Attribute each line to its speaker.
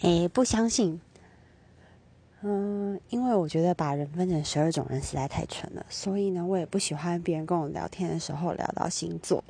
Speaker 1: 诶不相信。嗯因为我觉得把人分成十二种人实在太蠢了所以呢我也不喜欢别人跟我聊天的时候聊到星座。